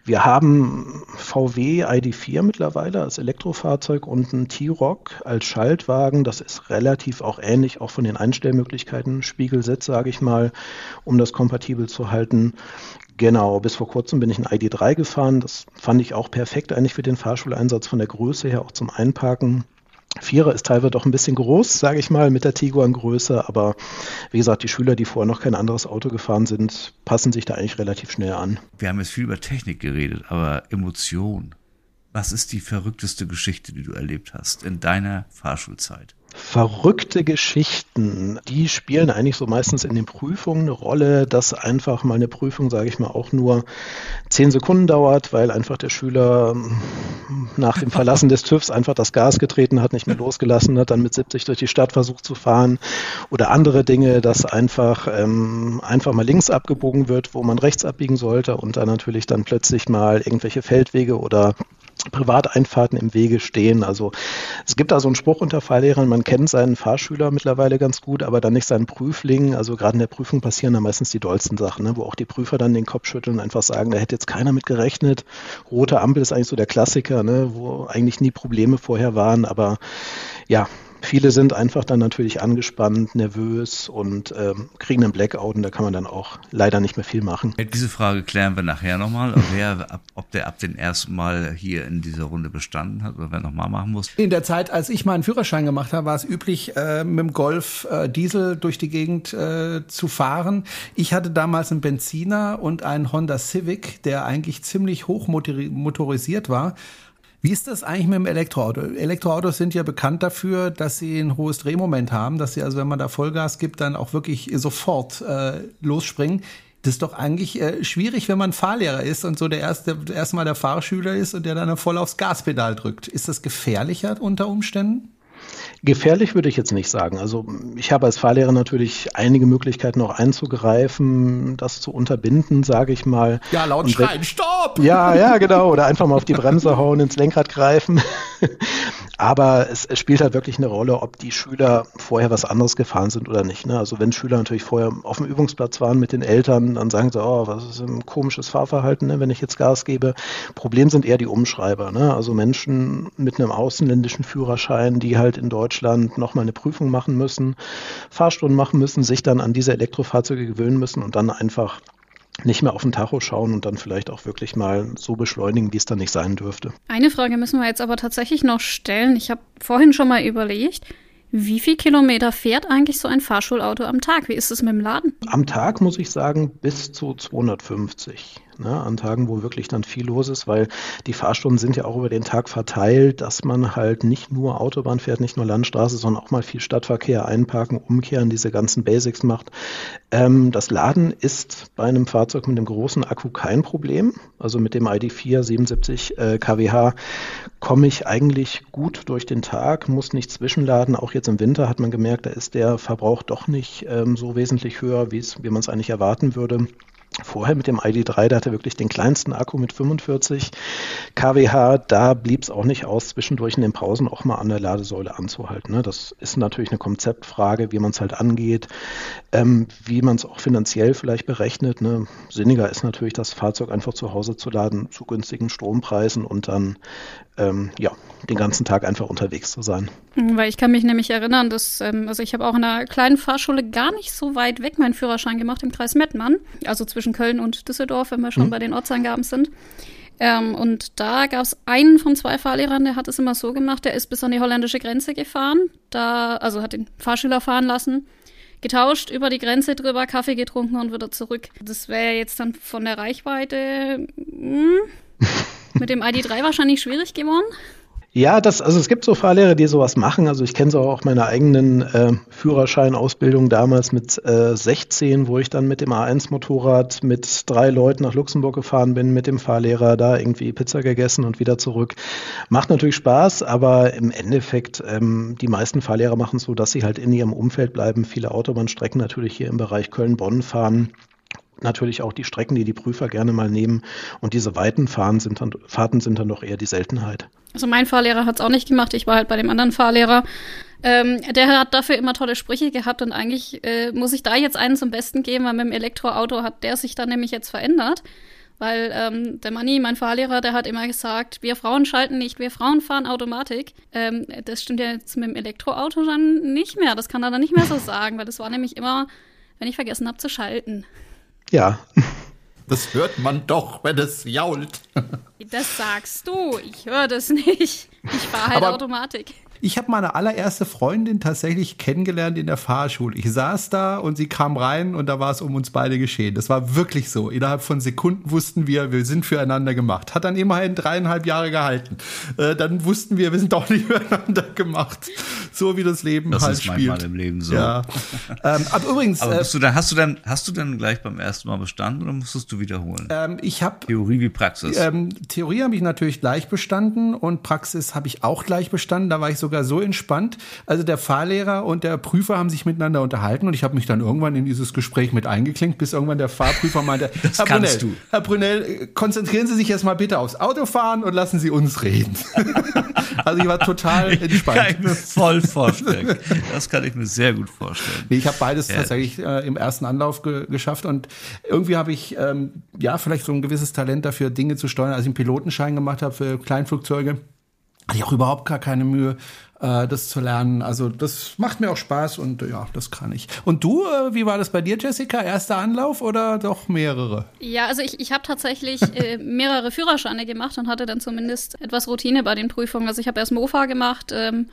Wir haben VW ID4 mittlerweile als Elektrofahrzeug und ein T-Rock als Schaltwagen. Das ist relativ auch ähnlich, auch von den Einstellmöglichkeiten. Spiegelsitz, sage ich mal, um das kompatibel zu halten. Genau, bis vor kurzem bin ich ein ID3 gefahren. Das fand ich auch perfekt eigentlich für den Fahrschuleinsatz von der Größe her, auch zum Einparken. Vierer ist teilweise doch ein bisschen groß, sage ich mal, mit der Tiguan-Größe. Aber wie gesagt, die Schüler, die vorher noch kein anderes Auto gefahren sind, passen sich da eigentlich relativ schnell an.
Wir haben jetzt viel über Technik geredet, aber Emotion. Was ist die verrückteste Geschichte, die du erlebt hast in deiner Fahrschulzeit?
Verrückte Geschichten, die spielen eigentlich so meistens in den Prüfungen eine Rolle, dass einfach mal eine Prüfung, sage ich mal, auch nur zehn Sekunden dauert, weil einfach der Schüler ähm, nach dem Verlassen des TÜVs einfach das Gas getreten hat, nicht mehr losgelassen hat, dann mit 70 durch die Stadt versucht zu fahren oder andere Dinge, dass einfach ähm, einfach mal links abgebogen wird, wo man rechts abbiegen sollte und dann natürlich dann plötzlich mal irgendwelche Feldwege oder Privateinfahrten im Wege stehen. Also es gibt da so einen Spruch unter Fahrlehrern, man kennt seinen Fahrschüler mittlerweile ganz gut, aber dann nicht seinen Prüfling. Also gerade in der Prüfung passieren da meistens die dollsten Sachen, ne? wo auch die Prüfer dann den Kopf schütteln und einfach sagen, da hätte jetzt keiner mit gerechnet. Rote Ampel ist eigentlich so der Klassiker, ne? wo eigentlich nie Probleme vorher waren, aber ja, Viele sind einfach dann natürlich angespannt, nervös und ähm, kriegen einen Blackout und da kann man dann auch leider nicht mehr viel machen.
Diese Frage klären wir nachher nochmal, wer, ob der ab dem ersten Mal hier in dieser Runde bestanden hat oder wer nochmal machen muss.
In der Zeit, als ich meinen Führerschein gemacht habe, war es üblich, äh, mit dem Golf äh, Diesel durch die Gegend äh, zu fahren. Ich hatte damals einen Benziner und einen Honda Civic, der eigentlich ziemlich hoch motorisiert war. Wie ist das eigentlich mit dem Elektroauto? Elektroautos sind ja bekannt dafür, dass sie ein hohes Drehmoment haben, dass sie also, wenn man da Vollgas gibt, dann auch wirklich sofort äh, losspringen. Das ist doch eigentlich äh, schwierig, wenn man Fahrlehrer ist und so der erste, erstmal der Fahrschüler ist und der dann voll aufs Gaspedal drückt. Ist das gefährlicher unter Umständen?
Gefährlich würde ich jetzt nicht sagen. Also ich habe als Fahrlehrer natürlich einige Möglichkeiten auch einzugreifen, das zu unterbinden, sage ich mal.
Ja, laut schreien, stopp!
Ja, ja, genau. Oder einfach mal auf die Bremse hauen, ins Lenkrad greifen. Aber es, es, spielt halt wirklich eine Rolle, ob die Schüler vorher was anderes gefahren sind oder nicht. Ne? Also wenn Schüler natürlich vorher auf dem Übungsplatz waren mit den Eltern, dann sagen sie, oh, was ist ein komisches Fahrverhalten, ne, wenn ich jetzt Gas gebe. Problem sind eher die Umschreiber. Ne? Also Menschen mit einem außenländischen Führerschein, die halt in Deutschland nochmal eine Prüfung machen müssen, Fahrstunden machen müssen, sich dann an diese Elektrofahrzeuge gewöhnen müssen und dann einfach nicht mehr auf den Tacho schauen und dann vielleicht auch wirklich mal so beschleunigen, wie es dann nicht sein dürfte.
Eine Frage müssen wir jetzt aber tatsächlich noch stellen. Ich habe vorhin schon mal überlegt, wie viel Kilometer fährt eigentlich so ein Fahrschulauto am Tag? Wie ist es mit dem Laden?
Am Tag muss ich sagen bis zu 250 ne, an Tagen, wo wirklich dann viel los ist, weil die Fahrstunden sind ja auch über den Tag verteilt, dass man halt nicht nur Autobahn fährt, nicht nur Landstraße, sondern auch mal viel Stadtverkehr einparken, umkehren, diese ganzen Basics macht. Ähm, das Laden ist bei einem Fahrzeug mit einem großen Akku kein Problem. Also mit dem ID4 77 äh, kWh komme ich eigentlich gut durch den Tag, muss nicht zwischenladen. Auch jetzt im Winter hat man gemerkt, da ist der Verbrauch doch nicht ähm, so wesentlich höher, wie man es eigentlich erwarten würde. Vorher mit dem ID3, da hatte wirklich den kleinsten Akku mit 45 kWh. Da blieb es auch nicht aus, zwischendurch in den Pausen auch mal an der Ladesäule anzuhalten. Ne? Das ist natürlich eine Konzeptfrage, wie man es halt angeht, ähm, wie man es auch finanziell vielleicht berechnet. Ne? Sinniger ist natürlich, das Fahrzeug einfach zu Hause zu laden, zu günstigen Strompreisen und dann ähm, ja, den ganzen Tag einfach unterwegs zu sein.
Mhm, weil ich kann mich nämlich erinnern, dass, ähm, also ich habe auch in einer kleinen Fahrschule gar nicht so weit weg meinen Führerschein gemacht im Kreis Mettmann, also zwischen Köln und Düsseldorf, wenn wir schon mhm. bei den Ortsangaben sind. Ähm, und da gab es einen von zwei Fahrlehrern, der hat es immer so gemacht, der ist bis an die holländische Grenze gefahren, da, also hat den Fahrschüler fahren lassen, getauscht, über die Grenze drüber, Kaffee getrunken und wieder zurück. Das wäre jetzt dann von der Reichweite mh, hm, mit dem ID3 wahrscheinlich schwierig geworden.
Ja, das, also es gibt so Fahrlehrer, die sowas machen. Also ich kenne es auch aus meiner eigenen äh, Führerscheinausbildung damals mit äh, 16, wo ich dann mit dem A1-Motorrad mit drei Leuten nach Luxemburg gefahren bin, mit dem Fahrlehrer da irgendwie Pizza gegessen und wieder zurück. Macht natürlich Spaß, aber im Endeffekt, ähm, die meisten Fahrlehrer machen es so, dass sie halt in ihrem Umfeld bleiben, viele Autobahnstrecken natürlich hier im Bereich Köln-Bonn fahren natürlich auch die Strecken, die die Prüfer gerne mal nehmen. Und diese weiten Fahren sind dann, Fahrten sind dann doch eher die Seltenheit.
Also mein Fahrlehrer hat es auch nicht gemacht. Ich war halt bei dem anderen Fahrlehrer. Ähm, der hat dafür immer tolle Sprüche gehabt und eigentlich äh, muss ich da jetzt einen zum Besten geben, weil mit dem Elektroauto hat der sich dann nämlich jetzt verändert. Weil ähm, der Manni, mein Fahrlehrer, der hat immer gesagt, wir Frauen schalten nicht, wir Frauen fahren Automatik. Ähm, das stimmt ja jetzt mit dem Elektroauto dann nicht mehr. Das kann er dann nicht mehr so sagen, weil das war nämlich immer, wenn ich vergessen habe zu schalten.
Ja.
Das hört man doch, wenn es jault.
Das sagst du. Ich höre das nicht. Ich fahre halt Aber Automatik.
Ich habe meine allererste Freundin tatsächlich kennengelernt in der Fahrschule. Ich saß da und sie kam rein und da war es um uns beide geschehen. Das war wirklich so. Innerhalb von Sekunden wussten wir, wir sind füreinander gemacht. Hat dann immerhin dreieinhalb Jahre gehalten. Äh, dann wussten wir, wir sind doch nicht füreinander gemacht. So wie das Leben
das
halt
ist
spielt.
manchmal im Leben so.
Ja. ähm, aber übrigens.
Aber bist du dann, hast du dann, hast du dann gleich beim ersten Mal bestanden oder musstest du wiederholen?
Ähm, ich habe
Theorie wie Praxis.
Ähm, Theorie habe ich natürlich gleich bestanden und Praxis habe ich auch gleich bestanden. Da war ich sogar sogar so entspannt. Also der Fahrlehrer und der Prüfer haben sich miteinander unterhalten und ich habe mich dann irgendwann in dieses Gespräch mit eingeklinkt, bis irgendwann der Fahrprüfer meinte,
das
Herr Brunel,
du.
Herr Brunel, konzentrieren Sie sich jetzt mal bitte aufs Autofahren und lassen Sie uns reden. also ich war total entspannt.
Kann ich mir voll vorstellen. Das kann ich mir sehr gut vorstellen.
Nee, ich habe beides
Ja.
tatsächlich äh, im ersten Anlauf ge geschafft und irgendwie habe ich ähm, ja vielleicht so ein gewisses Talent dafür, Dinge zu steuern. Als ich einen Pilotenschein gemacht habe für Kleinflugzeuge, hatte ich auch überhaupt gar keine Mühe, äh, das zu lernen. Also das macht mir auch Spaß und äh, ja, das kann ich. Und du, äh, wie war das bei dir, Jessica? Erster Anlauf oder doch mehrere?
Ja, also ich, ich habe tatsächlich mehrere Führerscheine gemacht und hatte dann zumindest etwas Routine bei den Prüfungen. Also ich habe erst Mofa gemacht, ähm,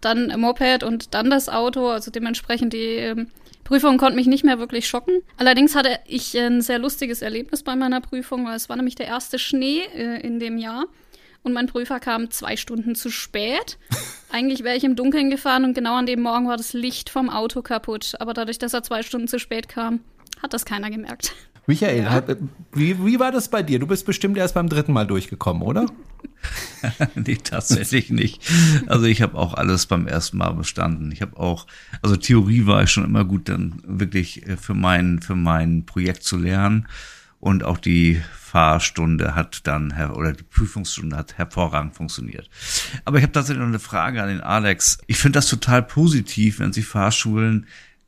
dann Moped und dann das Auto. Also dementsprechend die ähm, Prüfung konnte mich nicht mehr wirklich schocken. Allerdings hatte ich ein sehr lustiges Erlebnis bei meiner Prüfung, weil es war nämlich der erste Schnee in dem Jahr. Und mein Prüfer kam zwei Stunden zu spät. Eigentlich wäre ich im Dunkeln gefahren und genau an dem Morgen war das Licht vom Auto kaputt. Aber dadurch, dass er zwei Stunden zu spät kam, hat das keiner gemerkt.
Michael, hat, äh, wie, wie war das bei dir? Du bist bestimmt erst beim dritten Mal durchgekommen, oder?
nee, tatsächlich nicht. Also ich habe auch alles beim ersten Mal bestanden. Ich habe auch, also Theorie war ich schon immer gut, dann wirklich äh, für mein, für mein Projekt zu lernen. Und auch die Fahrstunde hat dann, oder die Prüfungsstunde hat hervorragend funktioniert. Aber ich habe tatsächlich noch eine Frage an den Alex. Ich finde das total positiv, wenn sich Fahrschulen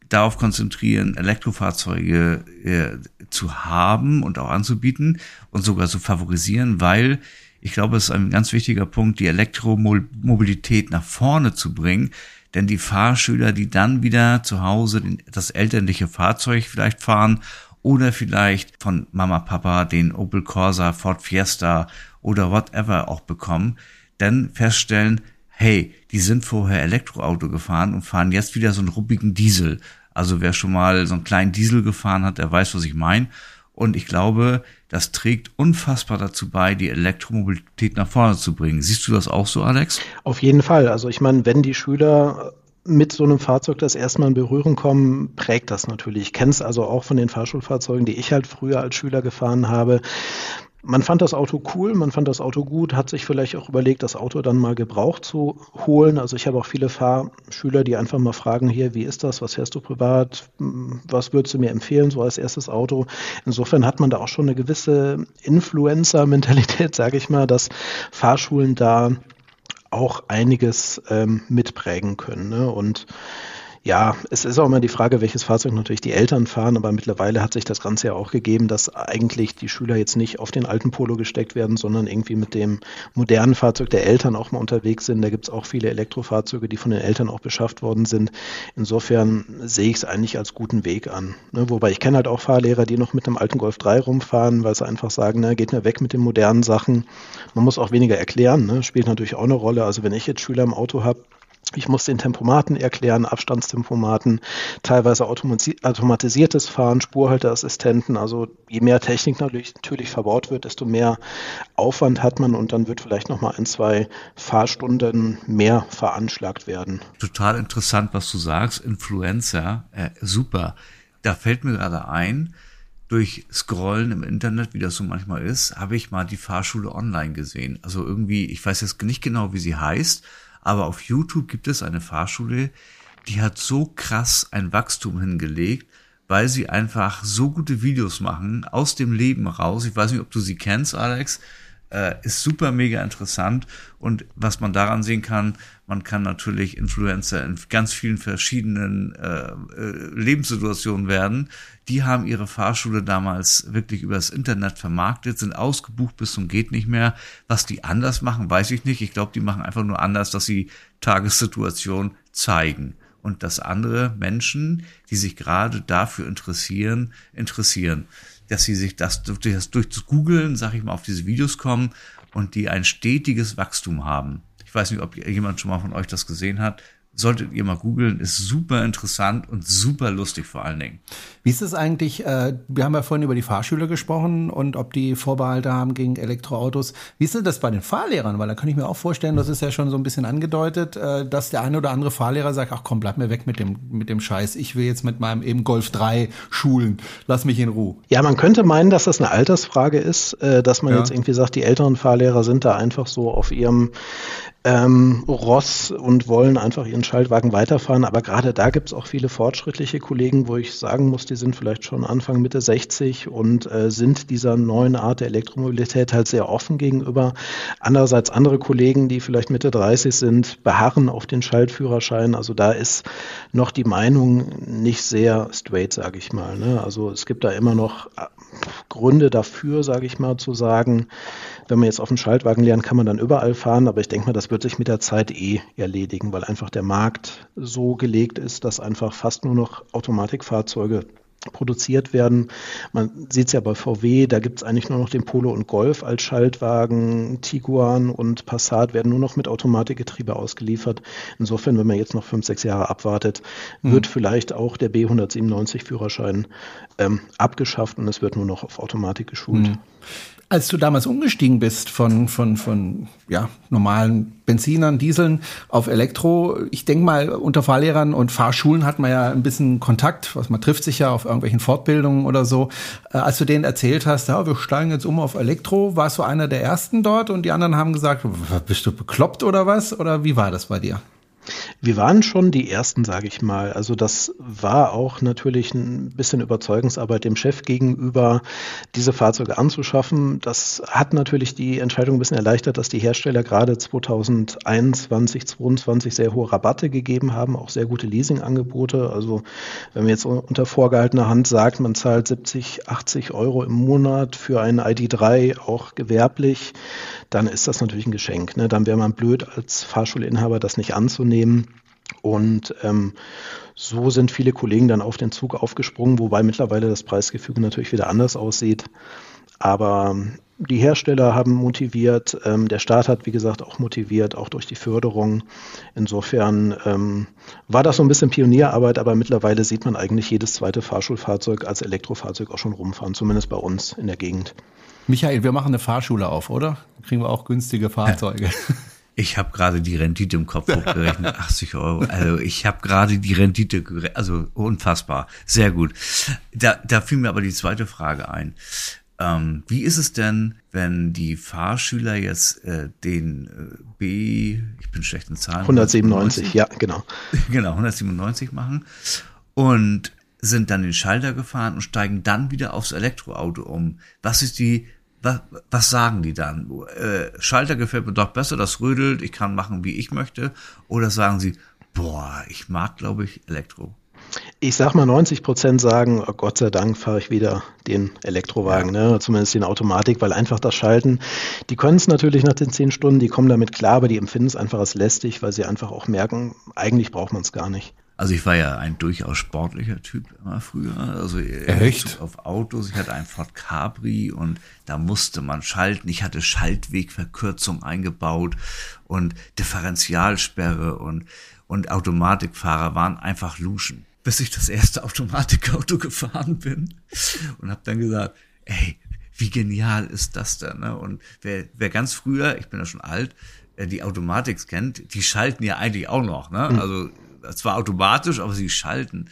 darauf konzentrieren, Elektrofahrzeuge äh, zu haben und auch anzubieten und sogar zu favorisieren, weil ich glaube, es ist ein ganz wichtiger Punkt, die Elektromobilität nach vorne zu bringen. Denn die Fahrschüler, die dann wieder zu Hause das elterliche Fahrzeug vielleicht fahren oder vielleicht von Mama, Papa den Opel Corsa, Ford Fiesta oder whatever auch bekommen, dann feststellen, hey, die sind vorher Elektroauto gefahren und fahren jetzt wieder so einen ruppigen Diesel. Also wer schon mal so einen kleinen Diesel gefahren hat, der weiß, was ich meine. Und ich glaube, das trägt unfassbar dazu bei, die Elektromobilität nach vorne zu bringen. Siehst du das auch so, Alex?
Auf jeden Fall. Also ich meine, wenn die Schüler mit so einem Fahrzeug das erste Mal in Berührung kommen, prägt das natürlich. Ich kenne es also auch von den Fahrschulfahrzeugen, die ich halt früher als Schüler gefahren habe. Man fand das Auto cool, man fand das Auto gut, hat sich vielleicht auch überlegt, das Auto dann mal gebraucht zu holen. Also ich habe auch viele Fahrschüler, die einfach mal fragen, hier, wie ist das, was fährst du privat, was würdest du mir empfehlen, so als erstes Auto. Insofern hat man da auch schon eine gewisse Influencer-Mentalität, sage ich mal, dass Fahrschulen da auch einiges ähm, mitprägen können. Ne? Und ja, es ist auch immer die Frage, welches Fahrzeug natürlich die Eltern fahren, aber mittlerweile hat sich das Ganze ja auch gegeben, dass eigentlich die Schüler jetzt nicht auf den alten Polo gesteckt werden, sondern irgendwie mit dem modernen Fahrzeug der Eltern auch mal unterwegs sind. Da gibt es auch viele Elektrofahrzeuge, die von den Eltern auch beschafft worden sind. Insofern sehe ich es eigentlich als guten Weg an. Ne? Wobei ich kenne halt auch Fahrlehrer, die noch mit einem alten Golf 3 rumfahren, weil sie einfach sagen, ne, geht mir weg mit den modernen Sachen. Man muss auch weniger erklären, ne? spielt natürlich auch eine Rolle. Also wenn ich jetzt Schüler im Auto habe, ich muss den Tempomaten erklären, Abstandstempomaten, teilweise automatisiertes Fahren, Spurhalteassistenten. Also je mehr Technik natürlich, natürlich verbaut wird, desto mehr Aufwand hat man und dann wird vielleicht noch mal ein, zwei Fahrstunden mehr veranschlagt werden.
Total interessant, was du sagst. Influencer, äh, super. Da fällt mir gerade ein, durch Scrollen im Internet, wie das so manchmal ist, habe ich mal die Fahrschule online gesehen. Also irgendwie, ich weiß jetzt nicht genau, wie sie heißt, aber auf YouTube gibt es eine Fahrschule, die hat so krass ein Wachstum hingelegt, weil sie einfach so gute Videos machen aus dem Leben raus. Ich weiß nicht, ob du sie kennst, Alex. Äh, ist super mega interessant. Und was man daran sehen kann, man kann natürlich Influencer in ganz vielen verschiedenen äh, äh, Lebenssituationen werden. Die haben ihre Fahrschule damals wirklich übers Internet vermarktet, sind ausgebucht bis zum geht nicht mehr. Was die anders machen, weiß ich nicht. Ich glaube, die machen einfach nur anders, dass sie Tagessituation zeigen und dass andere Menschen, die sich gerade dafür interessieren, interessieren. Dass sie sich das durch das, durch das Googlen, sag ich mal, auf diese Videos kommen und die ein stetiges Wachstum haben. Ich weiß nicht, ob jemand schon mal von euch das gesehen hat. Solltet ihr mal googeln, ist super interessant und super lustig vor allen Dingen.
Wie ist es eigentlich, äh, wir haben ja vorhin über die Fahrschüler gesprochen und ob die Vorbehalte haben gegen Elektroautos. Wie ist denn das bei den Fahrlehrern? Weil da kann ich mir auch vorstellen, das ist ja schon so ein bisschen angedeutet, äh, dass der eine oder andere Fahrlehrer sagt, ach komm, bleib mir weg mit dem, mit dem Scheiß. Ich will jetzt mit meinem eben Golf 3 schulen. Lass mich in Ruhe.
Ja, man könnte meinen, dass das eine Altersfrage ist, äh, dass man ja. jetzt irgendwie sagt, die älteren Fahrlehrer sind da einfach so auf ihrem ähm, Ross und wollen einfach ihren Schaltwagen weiterfahren. Aber gerade da gibt es auch viele fortschrittliche Kollegen, wo ich sagen muss, die sind vielleicht schon Anfang, Mitte 60 und äh, sind dieser neuen Art der Elektromobilität halt sehr offen gegenüber. Andererseits andere Kollegen, die vielleicht Mitte 30 sind, beharren auf den Schaltführerschein. Also da ist noch die Meinung nicht sehr straight, sage ich mal. Ne? Also es gibt da immer noch äh, Gründe dafür, sage ich mal, zu sagen, wenn man jetzt auf den Schaltwagen lernt, kann man dann überall fahren, aber ich denke mal, das wird sich mit der Zeit eh erledigen, weil einfach der Markt so gelegt ist, dass einfach fast nur noch Automatikfahrzeuge produziert werden. Man sieht es ja bei VW, da gibt es eigentlich nur noch den Polo und Golf als Schaltwagen. Tiguan und Passat werden nur noch mit Automatikgetriebe ausgeliefert. Insofern, wenn man jetzt noch fünf, sechs Jahre abwartet, mhm. wird vielleicht auch der B197-Führerschein ähm, abgeschafft und es wird nur noch auf Automatik geschult. Mhm.
Als du damals umgestiegen bist von, von, von ja, normalen Benzinern, Dieseln auf Elektro, ich denke mal, unter Fahrlehrern und Fahrschulen hat man ja ein bisschen Kontakt, was man trifft sich ja auf irgendwelchen Fortbildungen oder so. Äh, als du denen erzählt hast, ja, wir steigen jetzt um auf Elektro, warst du einer der ersten dort und die anderen haben gesagt, bist du bekloppt oder was? Oder wie war das bei dir?
Wir waren schon die Ersten, sage ich mal. Also das war auch natürlich ein bisschen Überzeugungsarbeit dem Chef gegenüber, diese Fahrzeuge anzuschaffen. Das hat natürlich die Entscheidung ein bisschen erleichtert, dass die Hersteller gerade 2021, 2022 sehr hohe Rabatte gegeben haben, auch sehr gute Leasingangebote. Also wenn man jetzt unter vorgehaltener Hand sagt, man zahlt 70, 80 Euro im Monat für einen ID3, auch gewerblich, dann ist das natürlich ein Geschenk. Ne? Dann wäre man blöd als Fahrschulinhaber, das nicht anzunehmen. Und ähm, so sind viele Kollegen dann auf den Zug aufgesprungen, wobei mittlerweile das Preisgefüge natürlich wieder anders aussieht. Aber die Hersteller haben motiviert, ähm, der Staat hat, wie gesagt, auch motiviert, auch durch die Förderung. Insofern ähm, war das so ein bisschen Pionierarbeit, aber mittlerweile sieht man eigentlich jedes zweite Fahrschulfahrzeug als Elektrofahrzeug auch schon rumfahren, zumindest bei uns in der Gegend.
Michael, wir machen eine Fahrschule auf, oder? kriegen wir auch günstige Fahrzeuge.
Ich habe gerade die Rendite im Kopf hochgerechnet, 80 Euro. Also ich habe gerade die Rendite, also unfassbar, sehr gut. Da, da fiel mir aber die zweite Frage ein. Ähm, wie ist es denn, wenn die Fahrschüler jetzt äh, den äh, B, ich bin schlecht in Zahlen.
197, 197, ja, genau.
Genau, 197 machen und sind dann den Schalter gefahren und steigen dann wieder aufs Elektroauto um. Was ist die was, was sagen die dann? Äh, Schalter gefällt mir doch besser, das rödelt, ich kann machen, wie ich möchte. Oder sagen sie, boah, ich mag, glaube ich, Elektro.
Ich sag mal, 90 Prozent sagen, oh Gott sei Dank fahre ich wieder den Elektrowagen, ne? zumindest den Automatik, weil einfach das Schalten, die können es natürlich nach den zehn Stunden, die kommen damit klar, aber die empfinden es einfach als lästig, weil sie einfach auch merken, eigentlich braucht man es gar nicht.
Also ich war ja ein durchaus sportlicher Typ immer früher. Also
Echt?
auf Autos. Ich hatte einen Ford Capri und da musste man schalten. Ich hatte Schaltwegverkürzung eingebaut und Differentialsperre und, und Automatikfahrer waren einfach Luschen. Bis ich das erste Automatikauto gefahren bin und habe dann gesagt, ey, wie genial ist das denn? Ne? Und wer, wer ganz früher, ich bin ja schon alt, äh, die Automatik kennt, die schalten ja eigentlich auch noch. Ne? Mhm. Also zwar automatisch, aber sie schalten.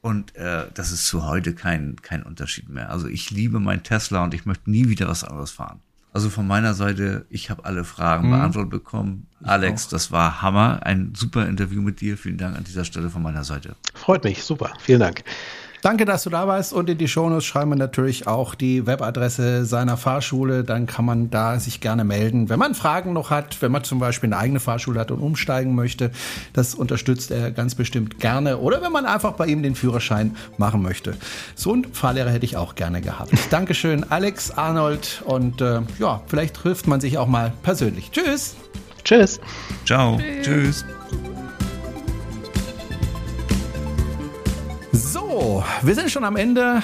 Und äh, das ist zu heute kein, kein Unterschied mehr. Also ich liebe mein Tesla und ich möchte nie wieder was anderes fahren. Also von meiner Seite, ich habe alle Fragen mhm. beantwortet bekommen. Ich Alex, auch. das war Hammer. Ein super Interview mit dir. Vielen Dank an dieser Stelle von meiner Seite.
Freut mich, super. Vielen Dank.
Danke, dass du da warst und in die Shownotes schreiben wir natürlich auch die Webadresse seiner Fahrschule. Dann kann man da sich gerne melden, wenn man Fragen noch hat, wenn man zum Beispiel eine eigene Fahrschule hat und umsteigen möchte. Das unterstützt er ganz bestimmt gerne. Oder wenn man einfach bei ihm den Führerschein machen möchte. So einen Fahrlehrer hätte ich auch gerne gehabt. Dankeschön, Alex, Arnold und äh, ja, vielleicht trifft man sich auch mal persönlich. Tschüss.
Tschüss.
Ciao. Tschüss. Tschüss.
So, wir sind schon am Ende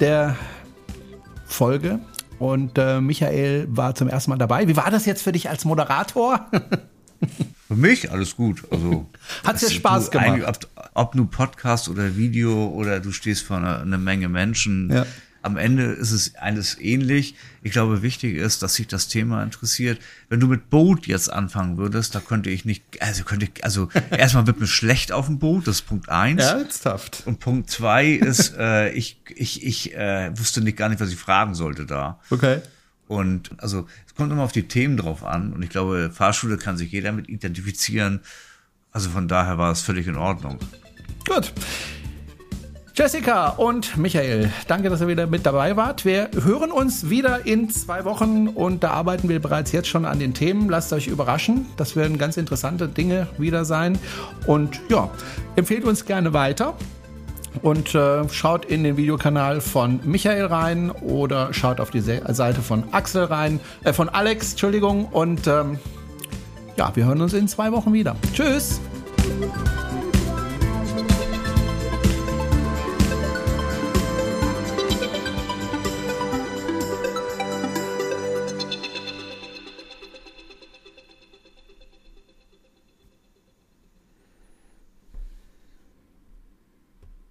der Folge und äh, Michael war zum ersten Mal dabei. Wie war das jetzt für dich als Moderator?
Für mich alles gut. Also
hat dir Spaß gemacht.
Ob, ob nur Podcast oder Video oder du stehst vor einer, einer Menge Menschen. Ja am Ende ist es alles ähnlich. Ich glaube, wichtig ist, dass sich das Thema interessiert. Wenn du mit Boot jetzt anfangen würdest, da könnte ich nicht, also könnte ich, also erstmal wird mir schlecht auf dem Boot, das ist Punkt eins.
Ernsthaft.
Und Punkt zwei ist, äh, ich, ich, ich äh, wüsste nicht gar nicht, was ich fragen sollte da.
Okay.
Und also es kommt immer auf die Themen drauf an. Und ich glaube, Fahrschule kann sich jeder mit identifizieren. Also von daher war es völlig in Ordnung.
Gut. Jessica und Michael, danke, dass ihr wieder mit dabei wart. Wir hören uns wieder in zwei Wochen und da arbeiten wir bereits jetzt schon an den Themen. Lasst euch überraschen. Das werden ganz interessante Dinge wieder sein. Und ja, empfehlt uns gerne weiter und äh, schaut in den Videokanal von Michael rein oder schaut auf die Seite von Axel rein, äh, von Alex, Entschuldigung. Und ähm, ja, wir hören uns in zwei Wochen wieder. Tschüss!